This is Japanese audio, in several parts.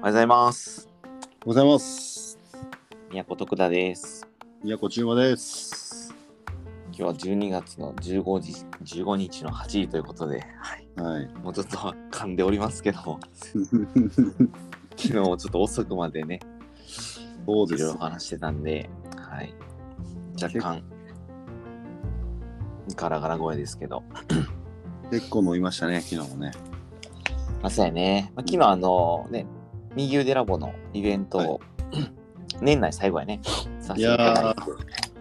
おはようございます。おはようございます。宮古徳田です。宮古中馬です。今日は12月の15時、15日の8時ということで、はい、はい。もうちょっと噛んでおりますけども、昨日もちょっと遅くまでね、そうですいろいろ。話してたんで、はい、若干、ガラガラ声ですけど、結構飲みましたね、昨日もね。まあ、そうやね、まあ、昨日あのね、右腕ラボのイベントを、年内最後やね、させていただい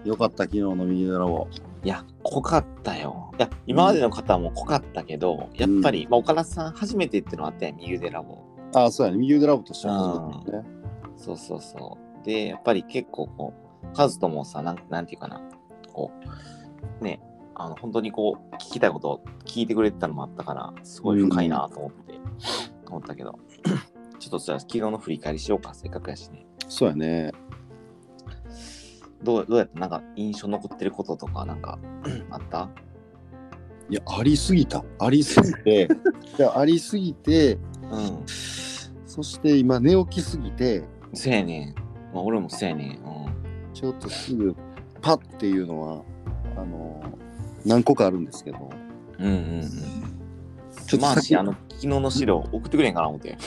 て。よかった、昨日の右ラボ。いや、濃かったよ。いや、今までの方も濃かったけど、やっぱり、まあ、岡田さん初めてっていうのはあったやん、右腕ラボ。ああ、そうやね。右腕ラボとしては初めてね。そうそうそう。で、やっぱり結構こう、カズともさ、なんなんていうかな、こう、ね、あの、本当にこう、聞きたいことを聞いてくれてたのもあったから、すごい深いなと思って、思ったけど、ちょっとじゃあ、昨日の振り返りしようか、せっかくやしね。そうやね。どうどうやった？なんか、印象残ってることとか、なんか、あった？いや、ありすぎた。ありすぎて、いや、ありすぎて、うん。そして今寝起きすぎて、せやねん。まあ、俺もせやねん。うん。ちょっとすぐパッっていうのは、あの、何個かあるんですけど、うんうんうん。ちょっと先マーシー、あの、昨日の資料送ってくれんかな思って。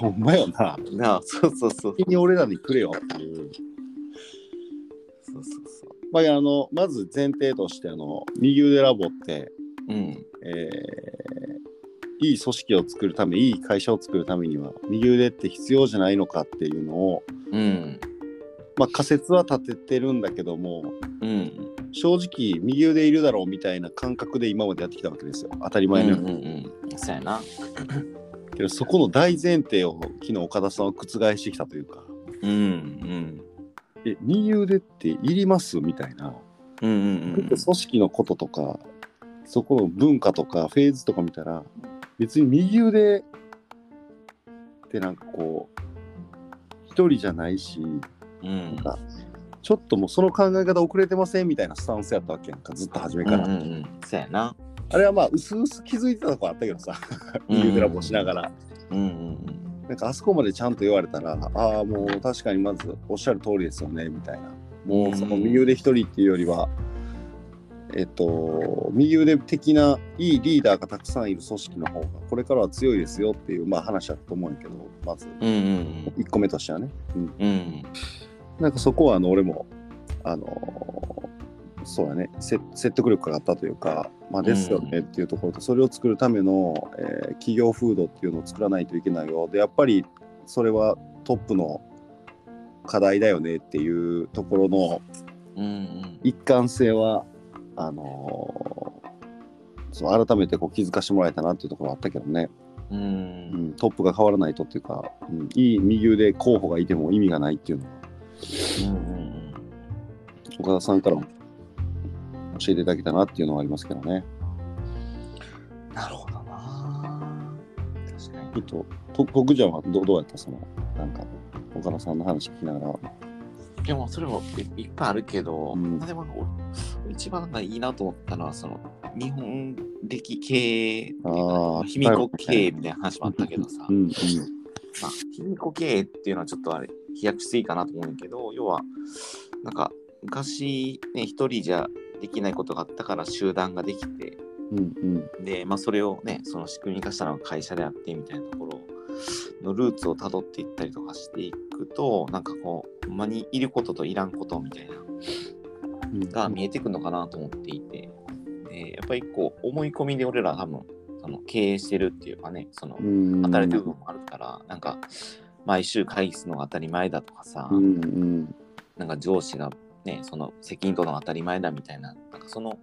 ほんまよな。なあ、そうそうそう。先に俺らにくれよっていう。そうそうそう。まあ、あの、まず前提として、あの、右腕ラボって、うん。えーいい組織を作るためいい会社を作るためには右腕って必要じゃないのかっていうのを、うん。まあ、仮説は立ててるんだけどもうん。正直右腕いるだろうみたいな感覚で今までやってきたわけですよ当たりうん前のよううんに、うん。そうやな。けどそこの大前提を昨日岡田さんは覆してきたというかうんうん。え右腕っていりますみたいな、うんうんうん組織のこととかそこの文化とかフェーズとか見たら別に右腕ってなんかこう一人じゃないしうん。なんかちょっともうその考え方遅れてませんみたいなスタンスやったわけやんかずっと初めうんから、うんうん。そうやな。あれはまあ薄々気づいてたとこあったけどさ。右腕ラボしながら、うんうんなんかあそこまでちゃんと言われたらああもう確かにまずおっしゃる通りですよねみたいな。もうその右腕一人っていうよりは、えっと右腕的ないいリーダーがたくさんいる組織の方がこれからは強いですよっていうまあ話だと思うんやけどまず。うん。うんうん。1個目としてはね、うん、うん。うん。なんかそこはあの俺もあのそうだね。せ説得力があったというか、まあ、ですよねっていうところと、それを作るための、えー企業風土っていうのを作らないといけないよ。でやっぱりそれはトップの課題だよねっていうところのうんうん。一貫性はあのそう改めてこう気づかせてもらえたなっていうところはあったけどね、う。うんん、トップが変わらないとっていうか、うん、いい右腕候補がいても意味がないっていうのは。うんうん。岡田さんからも教えていただけたなっていうのはありますけどね。うん。なるほどな。確かに。ちょっと、と徳ちゃんはどどうやったその、なんか、岡田さんの話聞きながら。でもそれもいいっぱいあるけど、うんでも俺一番ないいなと思ったのはその日本歴系ああ、卑弥呼経営みたいな話もあったけどさ、うんうん。まあ、卑弥呼経営っていうのはちょっとあれ飛躍しすぎかなと思うんだけど要はなんか昔ね一人じゃできないことがあったから集団ができてうんうん。で、まあ、それをねその仕組み化したのが会社であってみたいなところのルーツをたどっていったりとかしていくとなんかこうほんまにいることといらんことみたいなうんが見えてくるのかなと思っていて、でやっぱりこう思い込みで俺ら多分その経営してるっていうかねそのうん働いてる部分もあるから、なんか毎週会議するのが当たり前だとかさ、うんうん。なんか上司がねその責任取るのが当たり前だみたいななんかその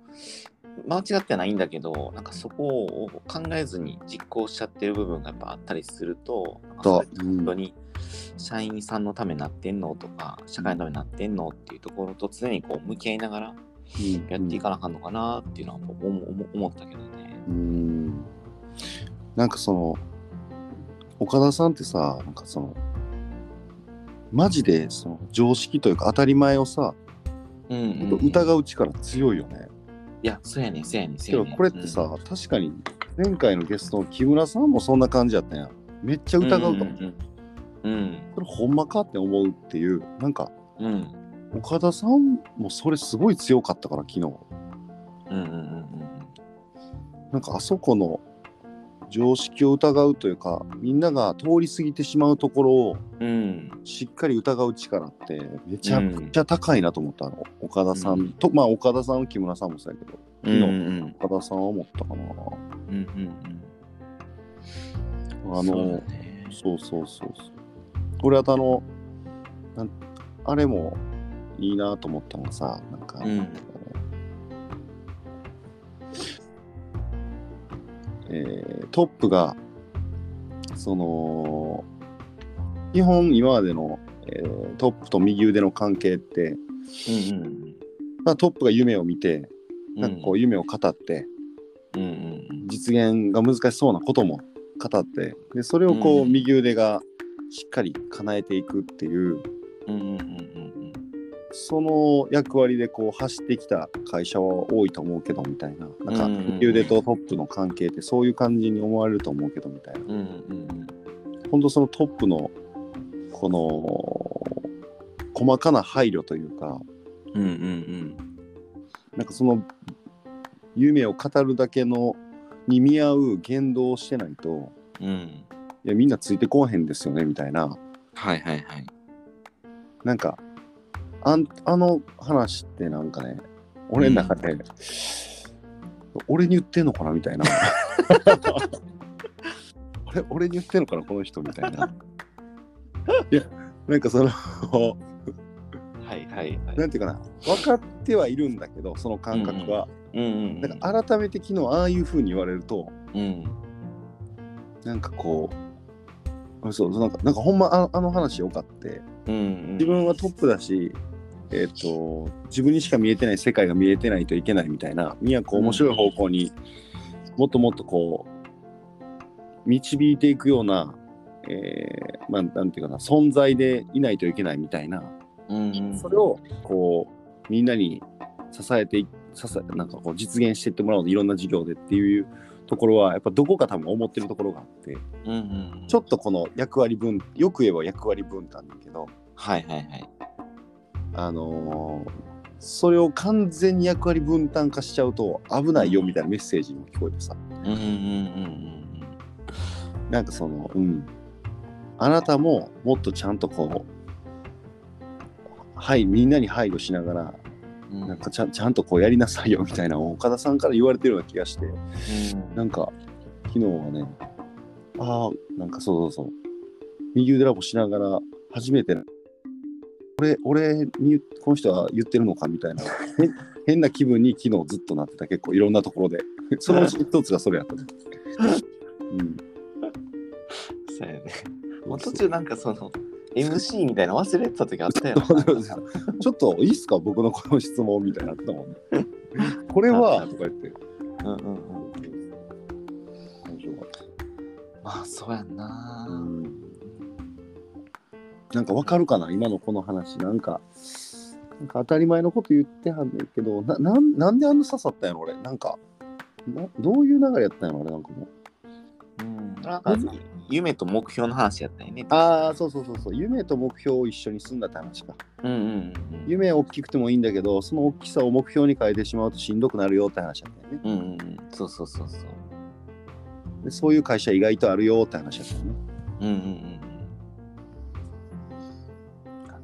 間違ってはないんだけどなんかそこを考えずに実行しちゃってる部分がやっぱあったりすると本当に社員さんのためになってんのとか社会のためになってんのっていうところと常にこう向き合いながらうんやっていかなあかんのかなっていうのは思ったけどね。うん。なんかその、岡田さんってさ、なんかその、マジでその常識というか当たり前をさ、うんうんうん、疑う力強いよね。いや、そうやねん、そうやねん、そうやねこれってさ、確かに前回のゲストの木村さんもそんな感じやったやん。めっちゃうん、疑うと思う。んんんうん。それほんまかって思うっていうなんかうん。岡田さんもそれすごい強かったから昨日。うんうんうん。なんかあそこの常識を疑うというかみんなが通り過ぎてしまうところをうん。うんしっかり疑う力ってめちゃくちゃ高いなと思ったの、岡田さんと、まあ岡田さん木村さんもそうやけどうんうん。岡田さんは思ったかな。うんうんあのそうだね。そうそうそうそう。俺はあのあれもいいなと思ったのがさなんか、うんートップがその基本今までの、えートップと右腕の関係って、うんうんまあ、トップが夢を見てうんなんかこう夢を語って、うんうん実現が難しそうなことも語ってでそれをこう、うん右腕がしっかり叶えていくっていううんうんうんうんその役割でこう走ってきた会社は多いと思うけどみたいな。なんか右腕とトップの関係ってそういう感じに思われると思うけどみたいな。うんうんうん。本当そのトップのこの細かな配慮というかうんうんうん。なんかその夢を語るだけのに見合う言動をしてないとうん。いやみんなついてこうへんですよねみたいな。はいはいはい。なんかあんあの話ってなんかね俺の中で、俺に言ってんのかなみたいな。俺俺に言ってんのかなこの人みたいな。いやなんかそのはいはいはい。なんていうかな。分かってはいるんだけどその感覚は、うんうんなんか改めて昨日ああいう風に言われるとうん。なんかこうそうなんかなんかほんまああの話よかって。うんうん。自分はトップだし、えっと自分にしか見えてない世界が見えてないといけないみたいなみんなこう面白い方向にもっともっとこう導いていくような、えーまあなんていうかな存在でいないといけないみたいなうんうん。それをこうみんなに支えてい支えなんかこう実現していってもらおういろんな事業でっていうところはやっぱどこか多分思ってるところがあってうんうん。ちょっとこの役割分よく言えば役割分担だけどはいはいはいあのーそれを完全に役割分担化しちゃうと危ないよみたいなメッセージにも聞こえてさ。うんうんうんなんかそのうん。あなたももっとちゃんとこうはいみんなに配慮しながらうん。うんなんかちゃんちゃんとこうやりなさいよみたいな岡田さんから言われてるような気がしてなんか昨日はねああなんかそうそうそう。右腕ラボしながら初めて俺俺にこの人は言ってるのかみたいな。へ変な気分に昨日ずっとなってた結構いろんなところで。そのうち一つがそれやったね、うん、そうやね。もう途中なんかその MC みたいなの忘れてた時あったよ ちょっといいっすか僕のこの質問みたいになってたもんね。これはとか言って。うんうんうん。まあそうやんな。うんなんかわかるかな今のこの話。なんかなんか当たり前のこと言ってはんねんけどななんなんであんな刺さったんやろ俺。なんかなどういう流れやったんやろ俺なんかもう。うん。なんか夢と目標の話やったよねああそうそうそうそう。夢と目標を一緒にすんだって話か。うんうんうん夢大きくてもいいんだけどその大きさを目標に変えてしまうとしんどくなるよって話やったよね。うんうんうん。そうそうそうそう。でそういう会社意外とあるよって話やったよね。うんうんうん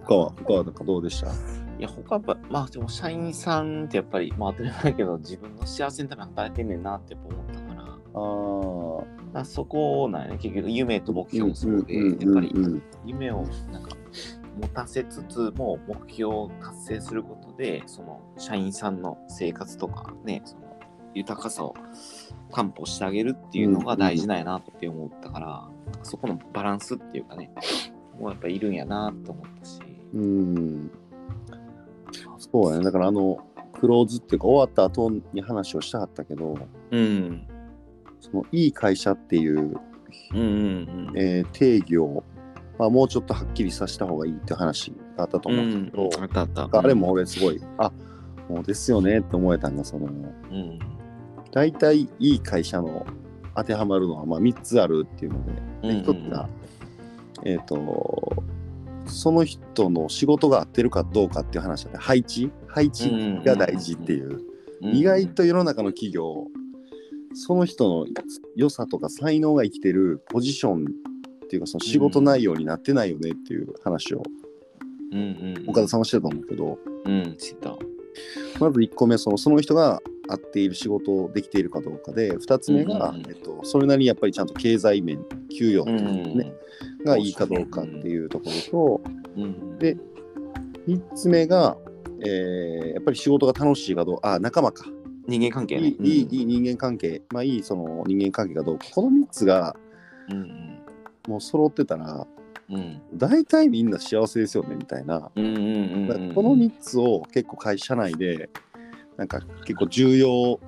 他は他はなんかどうでした？いや他やっぱまあでも社員さんってやっぱりまあ当たり前だけど自分の幸せのために働いてんねんなって思ったから。あまあそこなんやね結局夢と目あ標もそうで、うんやっぱり夢をなんか持たせつつも目標を達成することでその社員さんの生活とかねその豊かさを担保してあげるっていうのが大事なんやなって思ったから、そこのバランスっていうかねもうやっぱいるんやなって思ったし、うん。そうやね。だからあのクローズっていうか終わった後に話をしたかったけどうん、そのいい会社っていう、うんうんうん。えー定義を、まあ、もうちょっとはっきりさせた方がいいって話があったと思うんだけど、あったあった。あれも俺すごいあもうですよねって思えたんがその。うん。大体いい会社の当てはまるのはまあ3つあるっていうので、うんうん1つが、えっ、とその人の仕事が合ってるかどうかっていう話だね。配置？配置が大事っていう、意外と世の中の企業その人の良さとか才能が生きてるポジションっていうかその仕事内容になってないよねっていう話をうんうん、岡田さんはしてたと思うけど、うん、た。まず1個目そのその人が合っている仕事をできているかどうかで2つ目が、うんうんうん。えっと、それなりにやっぱりちゃんと経済面給与ってうんいうのね、がいいかどうかっていうところと、うん、で3つ目が、えーやっぱり仕事が楽しいかどうかあ仲間か。人間関係ね。いいいいいい人間関係。まあいいその人間関係がどうか。この3つがうんもう揃ってたらうん。うん大体みんな幸せですよねみたいな、うんうんうんだからうん。この3つを結構会社内でなんか結構重要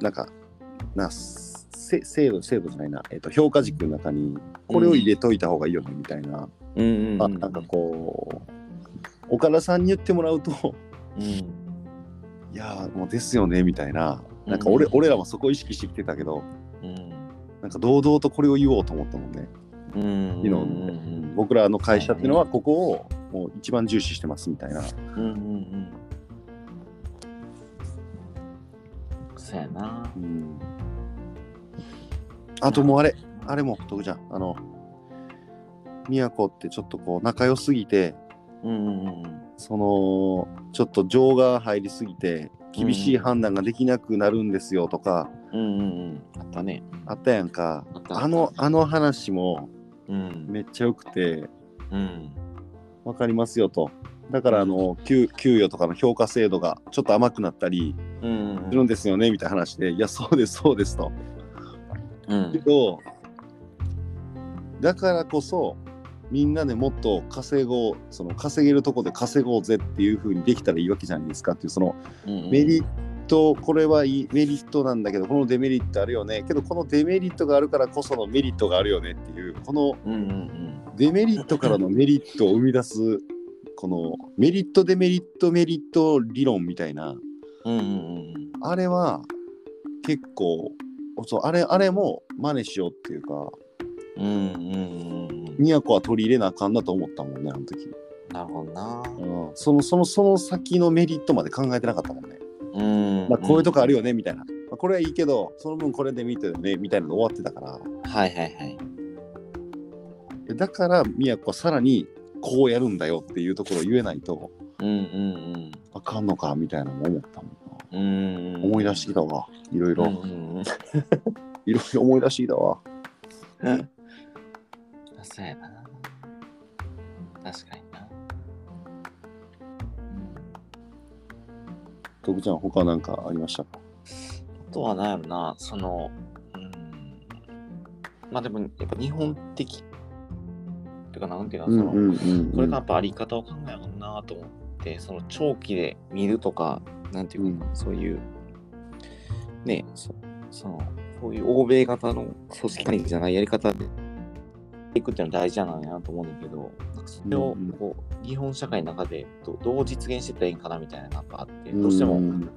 なんかなせ制度制度じゃないな、えっと評価軸の中にこれを入れといた方がいいよねみたいな、うんうんうん、あなんかこう岡田さんに言ってもらうとうん。いやーもうですよねみたいななんか俺,、うん俺らもそこ意識してきてたけどうんなんか堂々とこれを言おうと思ったもんね。うんうん僕らの会社っていうのはここをもう一番重視してますみたいな。うんうんうん。そうやな。うんあともうあれ、あれも徳ちゃん、あの、宮古ってちょっとこう仲良すぎて、うんうんうんその、ちょっと情が入りすぎて、厳しい判断ができなくなるんですよとか、うんうんうん。あったね。あったやんか。あの、あの話もうんめっちゃ良くて、うんわかりますよと。だから、あの、給給与とかの評価制度がちょっと甘くなったりうんするんですよね、みたいな話で、いや、そうです、そうですと。うんけど、だからこそ、みんなでもっと稼ごう、その稼げるとこで稼ごうぜっていう風にできたらいいわけじゃないですかっていう、そのうんメリット、これはいいメリットなんだけど、このデメリットあるよね。けど、このデメリットがあるからこそのメリットがあるよねっていう、このデメリットからのメリットを生み出す、このメリット、デメリット、メリット理論みたいな、あれは結構、そうあれあれも真似しようっていうか、うんうんうんうん都は取り入れなあかんなと思ったもんね、あの時。なるほどな。うん、そのそのその先のメリットまで考えてなかったもんね。うんまあ、こういうとこあるよねみたいな。まあ、これはいいけど、その分これで見てるねみたいなの終わってたから。はいはいはい。だから、都はさらにこうやるんだよっていうところを言えないとうんうんあかんのかみたいなのも思ったもんな。うんうん。思い出してきたわ。いろいろ、うんうんうん。いろいろ思い出してきたわ。そうやな。確かにな。徳ちゃん、他なんかありましたか？あとは何やろな、その、うん。まあでも、やっぱ日本的。っていうか、なんていうか、その、んこれがやっぱあり方を考えようなと思って、その長期で見るとか、なんていうか、そういう、ねそ、その、そういう欧米型の組織管理じゃないやり方でいくっていうのは大事じゃないなと思うんだけど、なんかそれをこう日本社会の中でどどう実現していったらいいんかなみたいなのがあって、どうしてもうん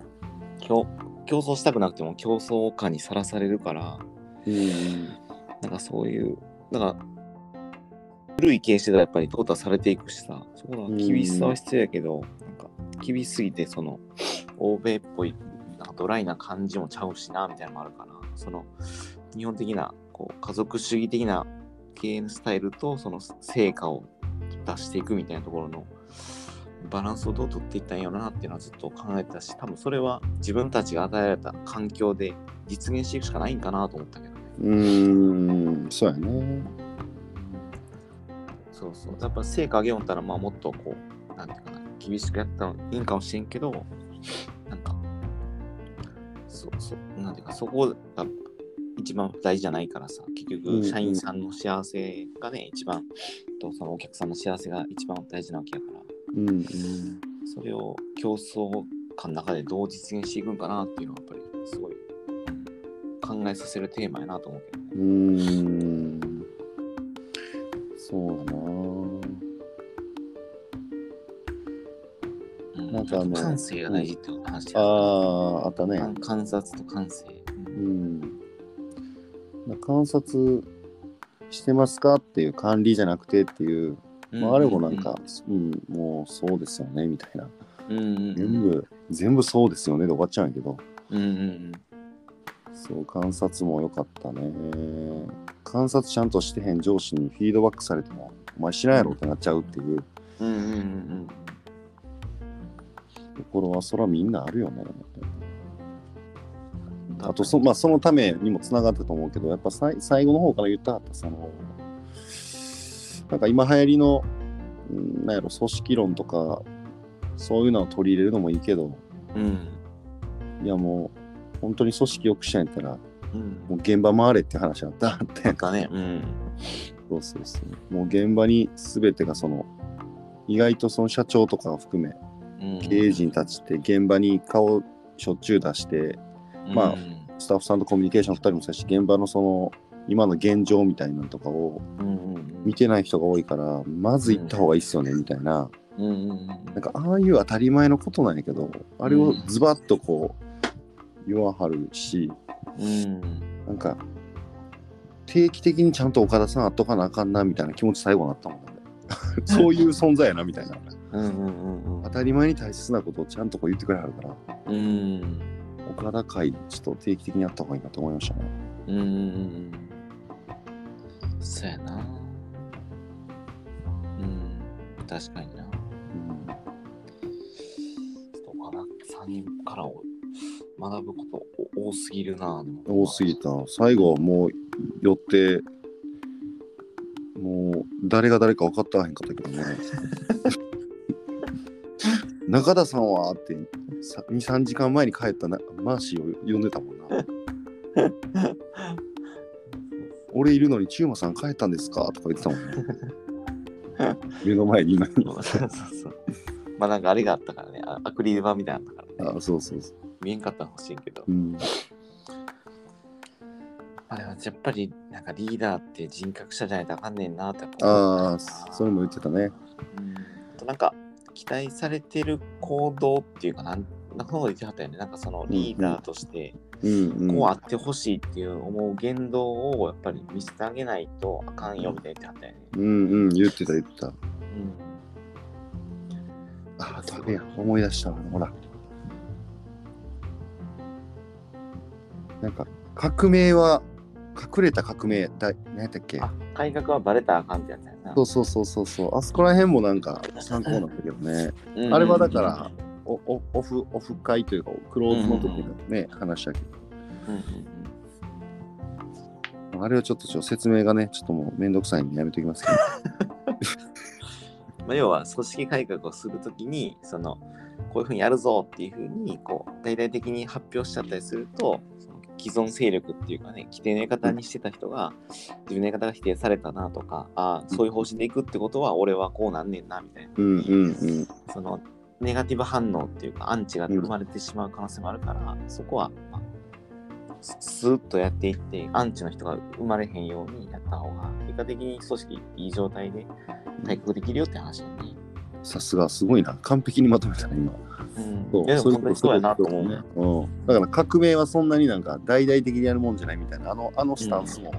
競競争したくなくても競争感にさらされるから、うん。なんかそういう、だから、古い経営してたらやっぱり淘汰されていくしさ、そこの厳しさは必要やけど、なんか厳しすぎて、その、欧米っぽい、なんかドライな感じもちゃうしな、みたいなのもあるから、その、日本的な、こう、家族主義的な経営のスタイルと、その成果を出していくみたいなところの、バランスをどう取っていったんやろなっていうのはずっと考えてたし、多分それは自分たちが与えられた環境で実現していくしかないんかなと思ったけどね。うん、そうやね。そうそう。やっぱ成果上げようったら、まあもっとこう、なんていうかな、厳しくやったらいいんかもしれんけど、なんか、そうそう、なんていうか、そこが一番大事じゃないからさ、結うんうん局、社員さんの幸せがね、一番、とそのお客さんの幸せが一番大事なわけやから、うんうん。それを競争感の中でどう実現していくんかなっていうのは、やっぱり、すごい考えさせるテーマやなと思うけどね。うーん。そうだな。うんなんかあの感性が大事って話あやあ、あったね。観観察と感性。うん。観察してますかっていう管理じゃなくてっていう、まあ、あれもなんうか、うん、もうそうですよねみたいな。うんうんうん。全部、全部そうですよねで終わっちゃうんやけど、うんうんそう、観察も良かったね。観察ちゃんとしてへん上司にフィードバックされても、お前知らんやろってなっちゃうっていう。うんうんうんうん。ところは、そらみんなあるよね。うんあとそ、まあ、そのためにもつながったと思うけど、やっぱさい最後の方から言ったはった、その、なんか今流行りの、うんなんやろ、組織論とか、そういうのを取り入れるのもいいけど、うん。いやもう、本当に組織よくしたんやったら、うん。もう現場回れって話あったって。なんかね。うん。そうそうそう。もう現場に全てがその、意外とその社長とかを含め、うん。経営陣たちって現場に顔しょっちゅう出して、まあうんスタッフさんとコミュニケーションしたりもするし、現場のその、今の現状みたいなのとかを見てない人が多いから、まず行った方がいいっすよね、みたいな。うんうんうんなんか、ああいう当たり前のことなんやけど、あれをズバッとこう、言わはるし、うん。なんか、定期的にちゃんと岡田さんあっとかなあかんな、みたいな気持ち最後になったもんね。そういう存在やな、みたいな。うん。当たり前に大切なことをちゃんとこう言ってくれはるから、うんうん岡田会、ちょっと定期的にやった方がいいなと思いましたね。うんそうやなうん確かになうんまだ3人からを学ぶことお多すぎるな多すぎた。最後はもう寄って、もう誰が誰か分かったらへんかったけどね。中田さんはってさ2、3時間前に帰ったなマーシーを呼んでたもんな。俺いるのにチューマさん帰ったんですか？とか言ってたもんね。目の前にいないのに。そうそうそうまあなんかあれがあったからねあアクリル板みたいなのあったからねあそうそうそう。見えんかったら欲しいけど、うん。まあ、でもやっぱりなんかリーダーって人格者じゃないとあかんねんなってああ、それも言ってたね。うんあとなんか期待されてる行動っていうかなんなんかそのこと言ってはったよねなんかそのリーダーとして。こうあってほしいっていう思う言動をやっぱり見せてあげないとあかんよみたいな言ってはったよね。うんうん、言ってた言ってた。うんあ、ダメや。思い出したわ。ほら。なんか、革命は、隠れた革命、だ何やったっけ？あ改革はバレたらあかんってやつやな。そうそうそうそうそう。あそこら辺もなんか参考なんだけどね。うんあれはだから、おおオフ、オフ会というか、クローズの時のね、話したけうんうんど、あれはちょっとちょっと説明がね、ちょっともうめんどくさいんでやめときますけど。まあ、要は組織改革をするときにそのこういうふうにやるぞっていうふうにこう大々的に発表しちゃったりすると既存勢力っていうかね規定のやり方にしてた人が自分のやり方が否定されたなとかああそういう方針でいくってことは俺はこうなんねんなみたいなうんうんうん。そのネガティブ反応っていうかアンチが生まれてしまう可能性もあるから、そこは、まあ、ススーッとやっていってアンチの人が生まれへんようにやった方が結果的に組織いい状態で改革できるよって話だよね。さすが、すごいな。完璧にまとめたね、今。うん、そういやでも本当にそうやなと思う。ね。うん。だから革命はそんなになんか大々的にやるもんじゃないみたいな、あのあのスタンスも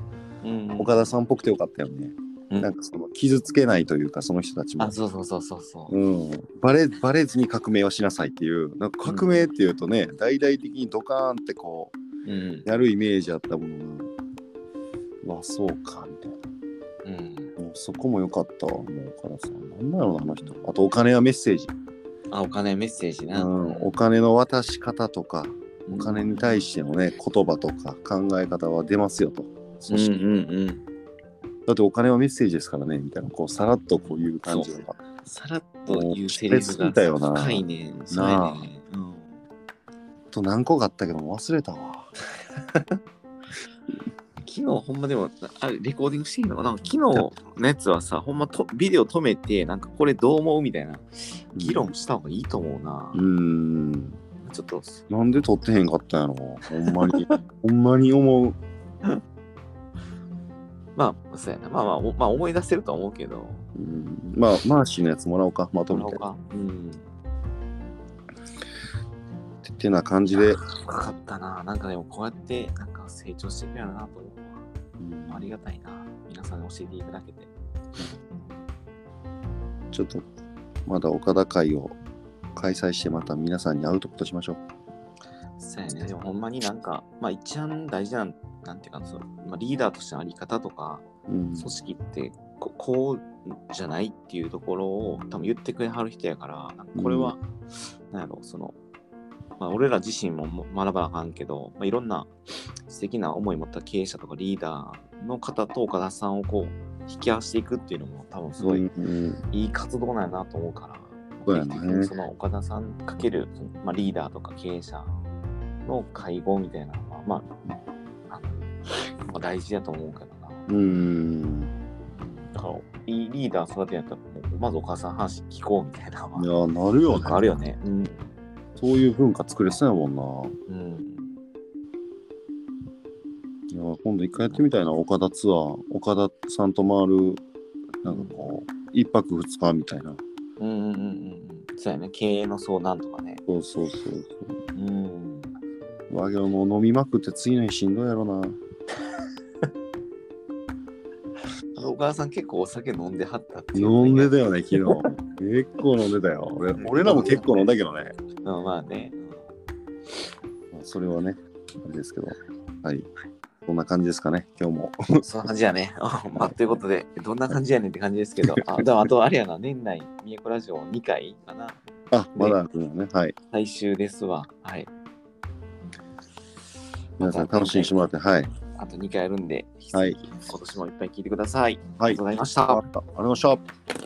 うん、岡田さんっぽくてよかったよね。うんなんかその傷つけないというか、その人たちもあ、。そうそうそうそうそう。うん、バレバレずに革命はしなさいっていうなんか革命っていうとね、大々的にドカーンってこうんうやるイメージあったものがわそうかみたいなそこも良かったわもう岡田さん。なんだろうなあの人。あとお金はメッセージ、あ、お金メッセージな。うん、お金の渡し方とかお金に対してのね言葉とか考え方は出ますよと。そして、うんうんうん。だってお金はメッセージですからねみたいな。こうさらっとこういう感じがさらっと言うセリフが深いね。そうやね。うん。と何個かあったけども忘れたわ 昨日ほんまでも、あれレコーディングしていいのかな?昨日のやつはさ、ほんまとビデオ止めて、なんかこれどう思うみたいな議論した方がいいと思うな。うーんちょっと、なんで撮ってへんかったんやろほんまに。ほんまに思う。まあ、そうやな。まあまあ、おまあ、思い出せるとは思うけど。うん、まあ、マーシーのやつもらおうか、まとめて。うん。ててな感じで、深かったな。なんかでもこうやって、なんか成長していくやろなと思うわ。ありがたいな。皆さんに教えていただけて。ちょっと、まだ岡田会を開催して、また皆さんに会うとことしましょう。そうやね。でもほんまになんか、まあ一番大事な、なんていうかその、まあ、リーダーとしてのあり方とか、うん。組織ってここうじゃないっていうところを多分言ってくれはる人やから、これは、なんやろ、その、まあ、俺ら自身もも学ばなあかんけど、まあ、いろんな素敵な思い持った経営者とかリーダーの方と岡田さんをこう引き合わせていくっていうのも多分すごいうんいい活動なんやなと思うから、そうやね定期的にその岡田さんかける、まあ、リーダーとか経営者の会合みたいなのは、まあ、あまあ、大事だと思うけどな。うん。だから、いいリーダー育てやったら、まずお母さんの話聞こうみたいな。いや、なるよね。あるよね。うん。そういう文化作れそうやもんな。うん。いや、今度一回やってみたいな。岡田ツアー。岡田さんと回る、なんかこう、一泊二日みたいな。うんうんうんうん。そうやね。経営の相談とかね。そうそうそううん。そう。わけどもう飲みまくって次の日しんどいやろな。小川さん結構お酒飲んではったって飲んでた。たよね、昨日。結構飲んでたよ。俺俺らも結構飲んだけどね。うん、まあね。まあそれはね、あれですけど。はい。こんな感じですかね、今日も。そんな感じやね。まあ、ということで、どんな感じやねんって感じですけど、あでもあとあれやな、年内、宮古ラジオ2回かな。あ、まだあるのね。はい。最終ですわ。はい。皆さん楽しみにしてもらって、はい。あと2回やるんで、はい今年もいっぱい聞いてください。あはい。りがとうございました。ありがとうございました。